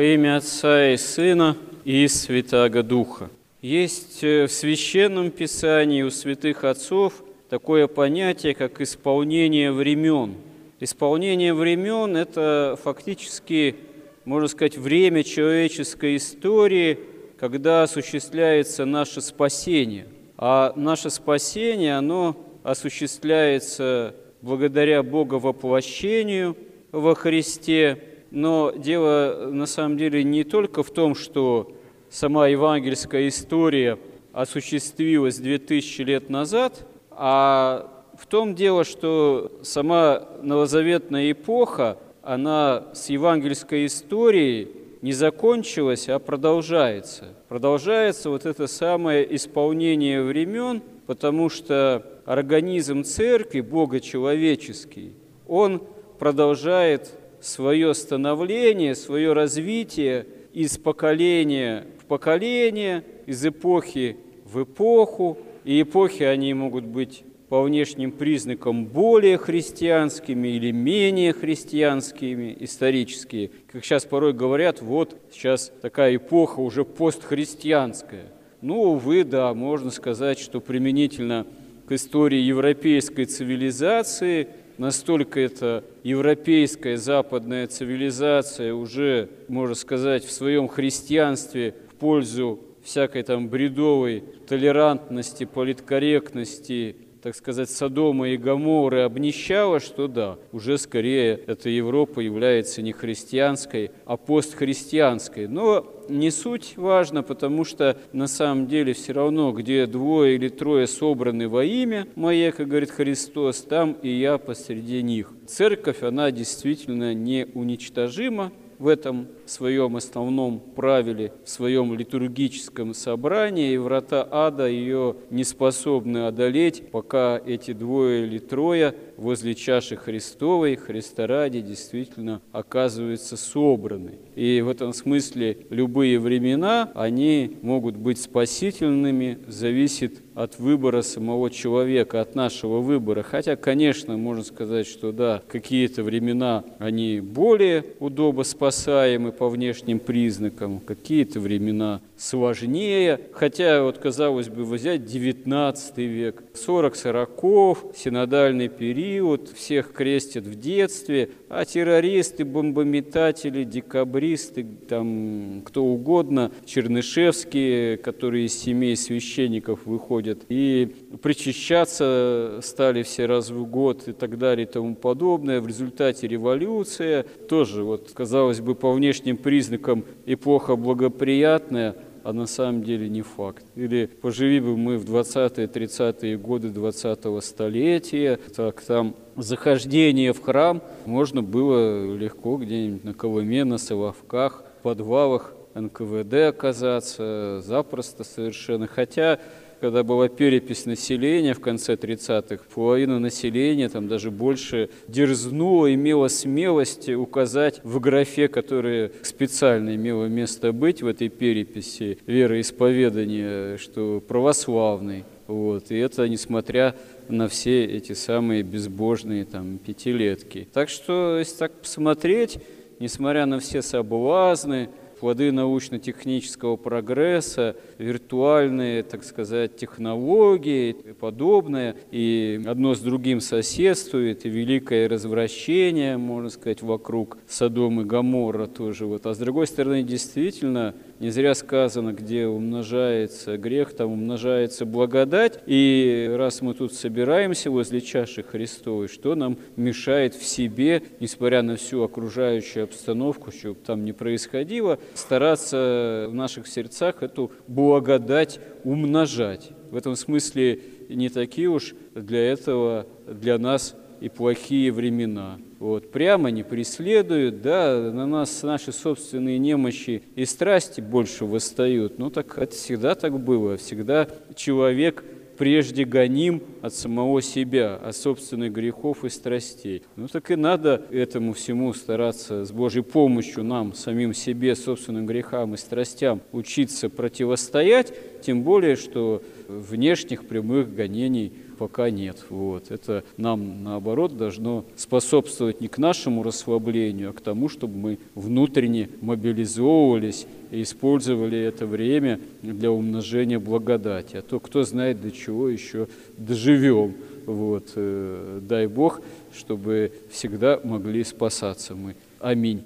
Во имя Отца и Сына и Святаго Духа. Есть э, в Священном Писании у святых отцов такое понятие, как исполнение времен. Исполнение времен – это фактически, можно сказать, время человеческой истории, когда осуществляется наше спасение. А наше спасение, оно осуществляется благодаря Бога воплощению во Христе – но дело на самом деле не только в том, что сама евангельская история осуществилась 2000 лет назад, а в том дело, что сама новозаветная эпоха, она с евангельской историей не закончилась, а продолжается. Продолжается вот это самое исполнение времен, потому что организм церкви, Бога человеческий, он продолжает свое становление, свое развитие из поколения в поколение, из эпохи в эпоху. И эпохи, они могут быть по внешним признакам более христианскими или менее христианскими, исторические. Как сейчас порой говорят, вот сейчас такая эпоха уже постхристианская. Ну, увы, да, можно сказать, что применительно к истории европейской цивилизации – настолько это европейская западная цивилизация уже, можно сказать, в своем христианстве в пользу всякой там бредовой толерантности, политкорректности, так сказать, Содома и Гоморры обнищала, что да, уже скорее эта Европа является не христианской, а постхристианской. Но не суть важно, потому что на самом деле все равно, где двое или трое собраны во имя Мое, как говорит Христос, там и я посреди них. Церковь, она действительно не уничтожима, в этом своем основном правиле, в своем литургическом собрании, и врата ада ее не способны одолеть, пока эти двое или трое возле чаши Христовой, Христа ради, действительно оказываются собраны. И в этом смысле любые времена, они могут быть спасительными, зависит от выбора самого человека, от нашего выбора. Хотя, конечно, можно сказать, что да, какие-то времена, они более удобоспасаемы по внешним признакам, какие-то времена сложнее. Хотя, вот казалось бы, взять 19 век, 40 сороков, синодальный период, всех крестят в детстве, а террористы, бомбометатели, декабристы, там кто угодно, чернышевские, которые из семей священников выходят, и причащаться стали все раз в год и так далее и тому подобное. В результате революция, тоже, вот, казалось бы, по внешним признакам эпоха благоприятная – а на самом деле не факт. Или поживи бы мы в 20-е, 30-е годы 20-го столетия, так там захождение в храм можно было легко где-нибудь на Колыме, на Соловках, в подвалах НКВД оказаться, запросто совершенно. Хотя когда была перепись населения в конце 30-х, половина населения, там даже больше, дерзнула, имела смелость указать в графе, которая специально имела место быть в этой переписи, вероисповедание, что православный. Вот. И это несмотря на все эти самые безбожные там, пятилетки. Так что, если так посмотреть, несмотря на все соблазны, плоды научно-технического прогресса, виртуальные, так сказать, технологии и подобное, и одно с другим соседствует, и великое развращение, можно сказать, вокруг Содом и Гамора тоже. Вот. А с другой стороны, действительно, не зря сказано, где умножается грех, там умножается благодать. И раз мы тут собираемся возле чаши Христовой, что нам мешает в себе, несмотря на всю окружающую обстановку, что там не происходило, стараться в наших сердцах эту благодать умножать. В этом смысле не такие уж для этого для нас и плохие времена. Вот, прямо не преследуют, да, на нас наши собственные немощи и страсти больше восстают. Ну так это всегда так было. Всегда человек прежде гоним от самого себя, от собственных грехов и страстей. Ну так и надо этому всему стараться с Божьей помощью нам, самим себе, собственным грехам и страстям учиться противостоять, тем более, что внешних прямых гонений пока нет. Вот. Это нам, наоборот, должно способствовать не к нашему расслаблению, а к тому, чтобы мы внутренне мобилизовывались и использовали это время для умножения благодати. А то кто знает, до чего еще доживем. Вот. Дай Бог, чтобы всегда могли спасаться мы. Аминь.